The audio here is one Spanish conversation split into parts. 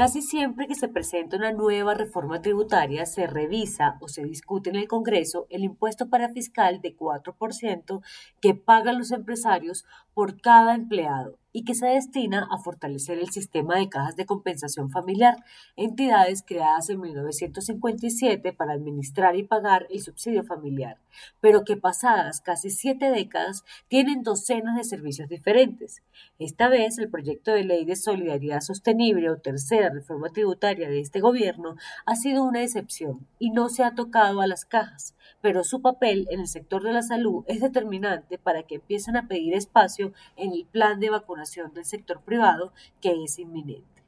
Casi siempre que se presenta una nueva reforma tributaria, se revisa o se discute en el Congreso el impuesto para fiscal de 4% que pagan los empresarios por cada empleado y que se destina a fortalecer el sistema de cajas de compensación familiar, entidades creadas en 1957 para administrar y pagar el subsidio familiar, pero que pasadas casi siete décadas tienen docenas de servicios diferentes. Esta vez el proyecto de ley de solidaridad sostenible o tercera reforma tributaria de este gobierno ha sido una excepción y no se ha tocado a las cajas, pero su papel en el sector de la salud es determinante para que empiecen a pedir espacio en el plan de vacunación del sector privado que es inminente.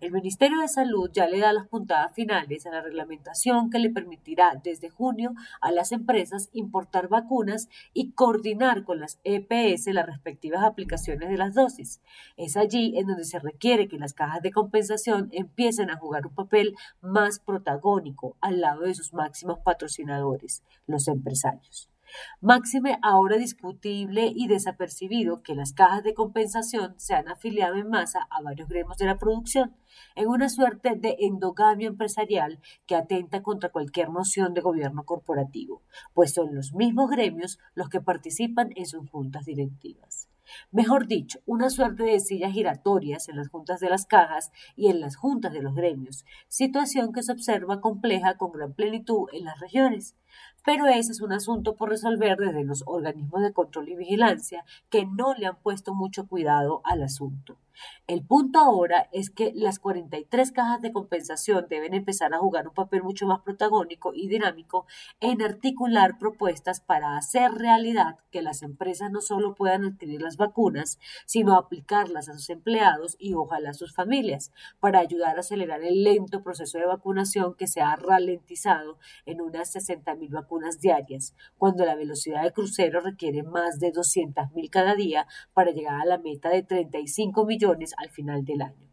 El Ministerio de Salud ya le da las puntadas finales a la reglamentación que le permitirá desde junio a las empresas importar vacunas y coordinar con las EPS las respectivas aplicaciones de las dosis. Es allí en donde se requiere que las cajas de compensación empiecen a jugar un papel más protagónico al lado de sus máximos patrocinadores, los empresarios. Máxime ahora discutible y desapercibido que las cajas de compensación se han afiliado en masa a varios gremios de la producción, en una suerte de endogamia empresarial que atenta contra cualquier noción de gobierno corporativo, pues son los mismos gremios los que participan en sus juntas directivas. Mejor dicho, una suerte de sillas giratorias en las juntas de las cajas y en las juntas de los gremios, situación que se observa compleja con gran plenitud en las regiones. Pero ese es un asunto por resolver desde los organismos de control y vigilancia que no le han puesto mucho cuidado al asunto. El punto ahora es que las 43 cajas de compensación deben empezar a jugar un papel mucho más protagónico y dinámico en articular propuestas para hacer realidad que las empresas no solo puedan adquirir las vacunas, sino aplicarlas a sus empleados y ojalá a sus familias, para ayudar a acelerar el lento proceso de vacunación que se ha ralentizado en unas 60.000 vacunas diarias, cuando la velocidad de crucero requiere más de 200.000 cada día para llegar a la meta de 35 millones al final del año.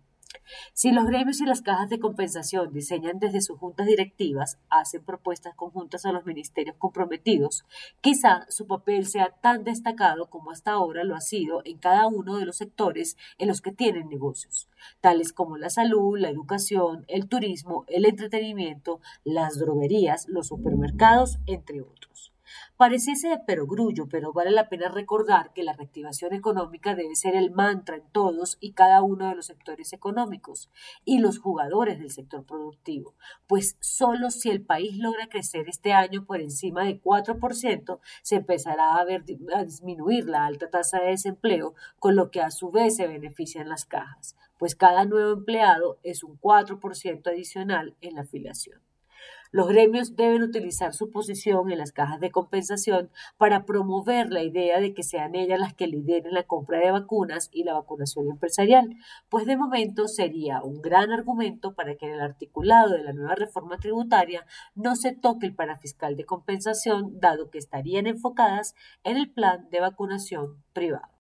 Si los gremios y las cajas de compensación diseñan desde sus juntas directivas, hacen propuestas conjuntas a los ministerios comprometidos, quizá su papel sea tan destacado como hasta ahora lo ha sido en cada uno de los sectores en los que tienen negocios, tales como la salud, la educación, el turismo, el entretenimiento, las droguerías, los supermercados, entre otros. Pareciese de perogrullo, pero vale la pena recordar que la reactivación económica debe ser el mantra en todos y cada uno de los sectores económicos y los jugadores del sector productivo, pues solo si el país logra crecer este año por encima de 4%, se empezará a, ver, a disminuir la alta tasa de desempleo, con lo que a su vez se benefician las cajas, pues cada nuevo empleado es un 4% adicional en la afiliación. Los gremios deben utilizar su posición en las cajas de compensación para promover la idea de que sean ellas las que lideren la compra de vacunas y la vacunación empresarial, pues de momento sería un gran argumento para que en el articulado de la nueva reforma tributaria no se toque el parafiscal de compensación, dado que estarían enfocadas en el plan de vacunación privado.